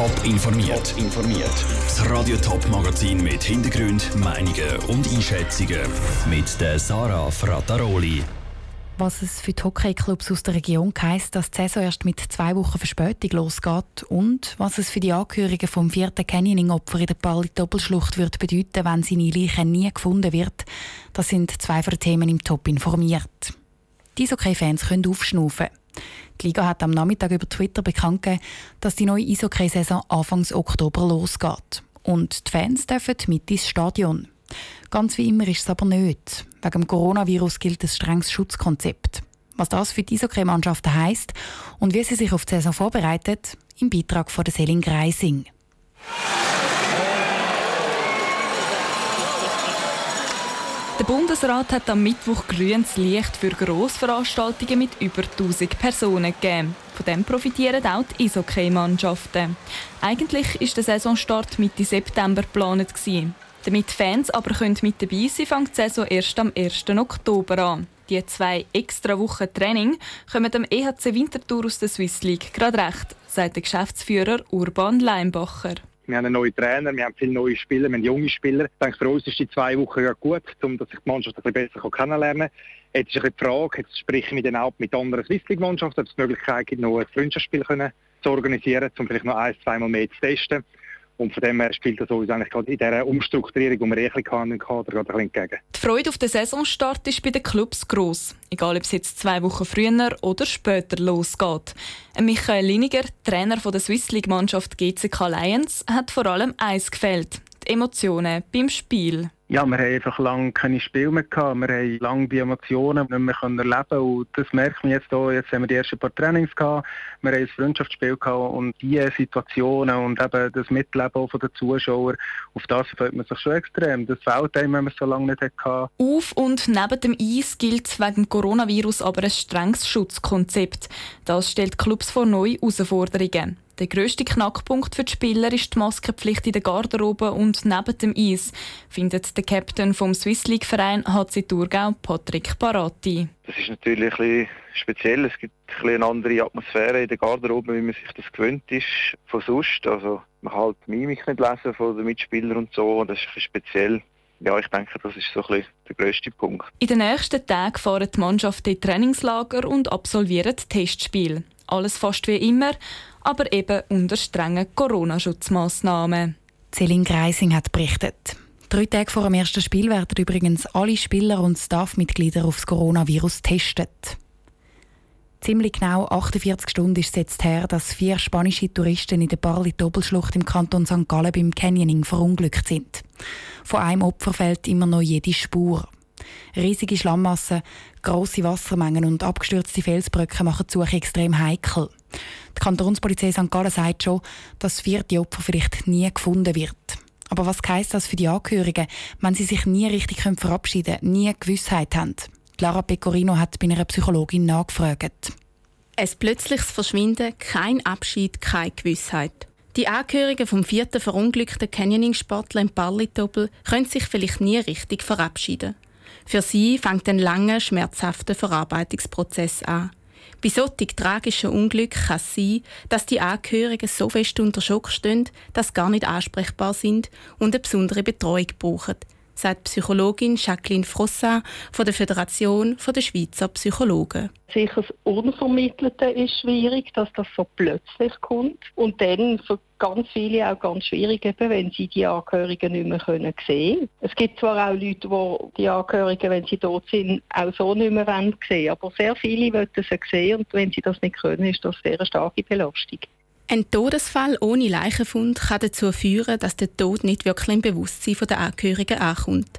Top informiert. informiert. Das Radio Top Magazin mit Hintergrund, Meinungen und Einschätzungen mit der Sarah Frataroli. Was es für die Hockeyclubs aus der Region heisst, dass die Saison erst mit zwei Wochen Verspätung losgeht und was es für die Angehörigen vom vierten Canyoning-Opfer in der Pali-Doppelschlucht wird bedeuten, wenn seine Leiche nie gefunden wird, das sind zwei von den Themen im Top informiert. Die Eishockey-Fans können aufschnaufen. Die Liga hat am Nachmittag über Twitter bekannt gegeben, dass die neue Eishockey-Saison Anfang Oktober losgeht. Und die Fans dürfen mit ins Stadion. Ganz wie immer ist es aber nicht. Wegen dem Coronavirus gilt ein strenges Schutzkonzept. Was das für die Eishockey-Mannschaften heisst und wie sie sich auf die Saison vorbereitet, im Beitrag von der Selin Greising. Der Bundesrat hat am Mittwoch grünes Licht für Grossveranstaltungen mit über 1000 Personen gegeben. Von dem profitieren auch die Eishockey-Mannschaften. Eigentlich ist der Saisonstart Mitte September geplant. Damit Fans aber können mit dabei sein fängt die Saison erst am 1. Oktober an. Die zwei extra Wochen Training kommen dem EHC Winterthur aus der Swiss League gerade recht, sagt der Geschäftsführer Urban Leimbacher. Wir haben einen neuen Trainer, wir haben viele neue Spieler, wir haben junge Spieler. Ich denke, für uns ist die zwei Wochen ja gut, um dass sich die Mannschaft ein bisschen besser kennenlernen kann. Jetzt ist die Frage, jetzt sprechen wir dann auch mit anderen Swiss League-Mannschaften, ob es die Möglichkeit gibt, noch ein Freundschaftsspiel zu organisieren, um vielleicht noch ein, zweimal mehr zu testen. Und von dem her spielt das uns eigentlich gerade in dieser Umstrukturierung, die wir eh hatten, im Kader gerade ein entgegen. Die Freude auf den Saisonstart ist bei den Clubs gross. Egal, ob es jetzt zwei Wochen früher oder später losgeht. Michael Liniger, Trainer der Swiss League-Mannschaft GCK Lions, hat vor allem eins gefällt. Die Emotionen beim Spiel. Ja, wir haben einfach lange keine Spiele mehr gehabt. Wir haben lange die Emotionen nicht mehr können erleben und das merkt man jetzt hier. Jetzt haben wir die ersten paar Trainings gehabt. Wir haben ein Freundschaftsspiel gehabt und diese Situationen und eben das Mitleben von den Zuschauern, auf das freut man sich schon extrem. Das fehlt einem, wenn man es so lange nicht hatte. Auf und neben dem Eis gilt wegen Coronavirus aber ein strenges Schutzkonzept. Das stellt Clubs vor neue Herausforderungen. Der grösste Knackpunkt für die Spieler ist die Maskenpflicht in der Garderobe und neben dem Eis, findet der Captain vom Swiss League Verein HC Thurgau, Patrick Parati. Das ist natürlich ein bisschen speziell. Es gibt ein bisschen eine andere Atmosphäre in der Garderobe, wie man sich das gewöhnt ist von sonst. Also man kann halt die Mimik nicht lesen von den Mitspielern und so. Und das ist ein bisschen speziell. Ja, ich denke, das ist so ein bisschen der grösste Punkt. In den nächsten Tagen fahren die Mannschaften in Trainingslager und absolvieren Testspiele. Alles fast wie immer, aber eben unter strengen Corona-Schutzmaßnahmen. Celine Greising hat berichtet. Drei Tage vor dem ersten Spiel werden übrigens alle Spieler und Staffmitglieder aufs Coronavirus getestet. Ziemlich genau 48 Stunden ist es jetzt her, dass vier spanische Touristen in der Barli-Doppelschlucht im Kanton St. Gallen beim Canyoning verunglückt sind. Von einem Opfer fehlt immer noch jede Spur. Riesige Schlammmassen, grosse Wassermengen und abgestürzte Felsbrücken machen die Suche extrem heikel. Die Kantonspolizei St. Gallen sagt schon, dass das vierte Opfer vielleicht nie gefunden wird. Aber was heisst das für die Angehörigen, wenn sie sich nie richtig verabschieden können, nie Gewissheit haben? Clara Pecorino hat bei einer Psychologin nachgefragt. Ein plötzliches Verschwinden, kein Abschied, keine Gewissheit. Die Angehörigen vom vierten verunglückten Canyoning-Sportler im Barlitobel können sich vielleicht nie richtig verabschieden. Für sie fängt ein langer, schmerzhafter Verarbeitungsprozess an. Bei solchen tragischen Unglück kann es sein, dass die Angehörigen so fest unter Schock stehen, dass sie gar nicht ansprechbar sind und eine besondere Betreuung brauchen, sagt Psychologin Jacqueline Frossa von der Föderation der Schweizer Psychologen. Sicher das Unvermittelte ist schwierig, dass das so plötzlich kommt. Und dann für ganz viele auch ganz schwierig, eben, wenn sie die Angehörigen nicht mehr sehen können. Es gibt zwar auch Leute, die die Angehörigen, wenn sie dort sind, auch so nicht mehr sehen wollen, aber sehr viele wollen sie sehen und wenn sie das nicht können, ist das sehr eine starke Belastung. Ein Todesfall ohne Leichenfund kann dazu führen, dass der Tod nicht wirklich im Bewusstsein der Angehörigen ankommt.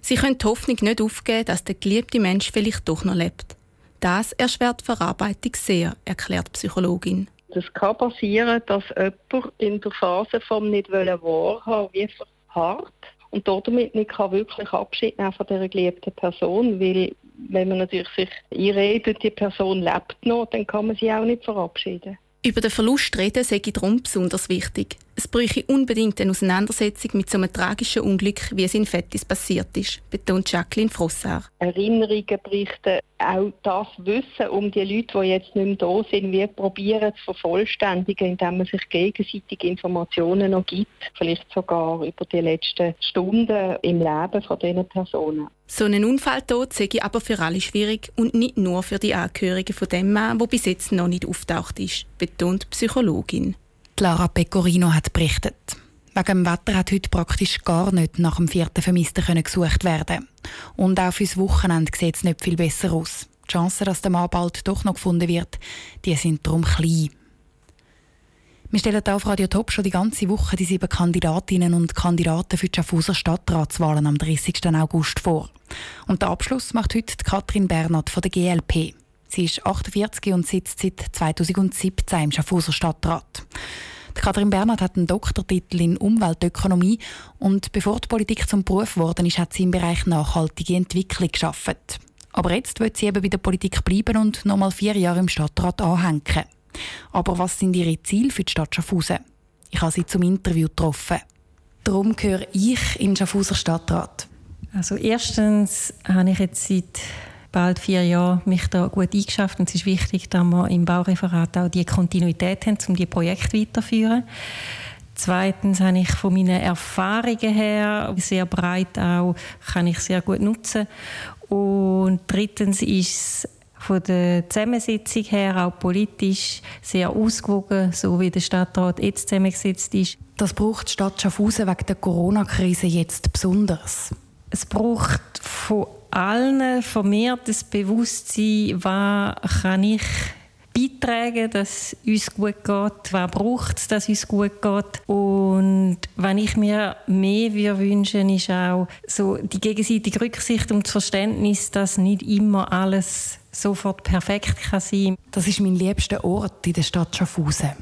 Sie können die Hoffnung nicht aufgeben, dass der geliebte Mensch vielleicht doch noch lebt. Das erschwert die Verarbeitung sehr, erklärt die Psychologin. Es kann passieren, dass jemand in der Phase vom nicht wahrhaben wie verharrt und damit nicht wirklich Abschied nehmen von dieser geliebten Person, weil wenn man natürlich sich einredet, die Person lebt noch, dann kann man sie auch nicht verabschieden. Über den Verlust reden sei darum besonders wichtig. Es bräuchte unbedingt eine Auseinandersetzung mit so einem tragischen Unglück, wie es in Fettis passiert ist, betont Jacqueline Frossard. Erinnerungen berichten, auch das Wissen um die Leute, die jetzt nicht mehr da sind, wie probieren zu vervollständigen, indem man sich gegenseitig Informationen noch gibt, vielleicht sogar über die letzten Stunden im Leben von diesen Personen. So ein Unfalltod sei aber für alle schwierig und nicht nur für die Angehörigen von dem Mann, der bis jetzt noch nicht auftaucht ist, betont die Psychologin. Lara Pecorino hat berichtet. Wegen dem Wetter hat heute praktisch gar nicht nach dem vierten Vermissten gesucht werden. Und auch fürs Wochenende sieht es nicht viel besser aus. Die Chancen, dass der Mann bald doch noch gefunden wird, die sind darum klein. Wir stellen auf Radio Top schon die ganze Woche die sieben Kandidatinnen und Kandidaten für die Schaffhauser Stadtratswahlen am 30. August vor. Und den Abschluss macht heute Katrin Bernhard von der GLP. Sie ist 48 und sitzt seit 2017 im Schaffhauser Stadtrat. Katrin Bernhard hat einen Doktortitel in Umweltökonomie und bevor die Politik zum Beruf geworden ist, hat sie im Bereich nachhaltige Entwicklung geschafft. Aber jetzt wird sie eben bei der Politik bleiben und noch mal vier Jahre im Stadtrat anhängen. Aber was sind ihre Ziele für die Stadt Schaffhausen? Ich habe sie zum Interview getroffen. Darum gehöre ich in Schaffhauser Stadtrat. Also erstens habe ich jetzt seit bald vier Jahren mich da gut eingeschafft und es ist wichtig, dass wir im Baureferat auch die Kontinuität haben, um die Projekte weiterzuführen. Zweitens habe ich von meinen Erfahrungen her sehr breit auch, kann ich sehr gut nutzen. Und drittens ist es von der Zusammensetzung her, auch politisch, sehr ausgewogen, so wie der Stadtrat jetzt zusammengesetzt ist. Das braucht die Stadt Schaffhausen wegen der Corona-Krise jetzt besonders. Es braucht von allen vermehrtes Bewusstsein, was kann ich beitragen, dass uns gut geht, was braucht es, dass uns gut geht. Und wenn ich mir mehr wünsche, ist auch so die gegenseitige Rücksicht und das Verständnis, dass nicht immer alles sofort perfekt kann sein Das ist mein liebster Ort in der Stadt Schaffhausen.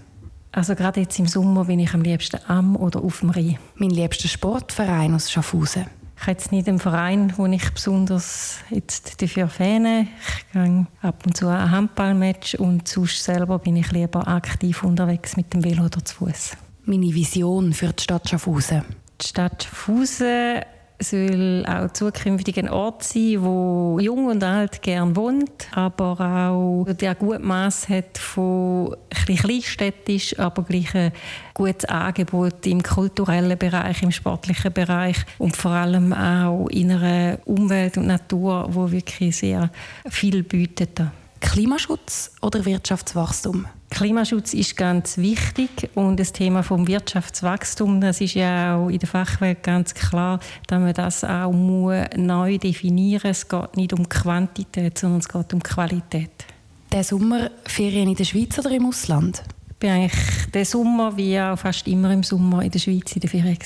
Also gerade jetzt im Sommer bin ich am liebsten am oder auf dem Rhein. Mein liebster Sportverein aus Schaffhausen. Ich habe jetzt nicht einen Verein, wo ich besonders jetzt dafür fähne. Ich gehe ab und zu ein Handballmatch und sonst selber bin ich lieber aktiv unterwegs mit dem Velo oder zu Fuß. Meine Vision für die Stadt Schaffhausen. Die Stadt Schaffhausen soll auch zukünftig ein Ort sein, wo jung und alt gern wohnt, aber auch der gute Maß hat von ein kleinstädtisch, aber gleich ein gutes Angebot im kulturellen Bereich, im sportlichen Bereich und vor allem auch in einer Umwelt und Natur, wo wirklich sehr viel bietet. Klimaschutz oder Wirtschaftswachstum? Klimaschutz ist ganz wichtig und das Thema vom Wirtschaftswachstum, das ist ja auch in der Fachwelt ganz klar, dass man das auch neu definieren muss. Es geht nicht um Quantität, sondern es geht um Qualität. Der Sommer Ferien in der Schweiz oder im Ausland? Ich bin eigentlich den Sommer wie auch fast immer im Sommer in der Schweiz in der Ferien.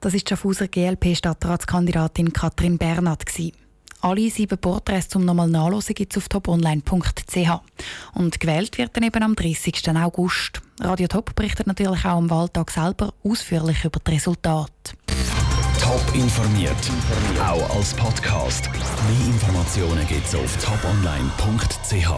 Das ist die Schaffhauser GLP-Stadtratskandidatin Katrin Bernhard. Alle sieben Porträts zum nochmal nachlesen gibt es auf toponline.ch. Und gewählt wird dann eben am 30. August. Radio Top berichtet natürlich auch am Wahltag selber ausführlich über die Resultate. Top informiert, auch als Podcast. Mehr Informationen gibt es auf toponline.ch.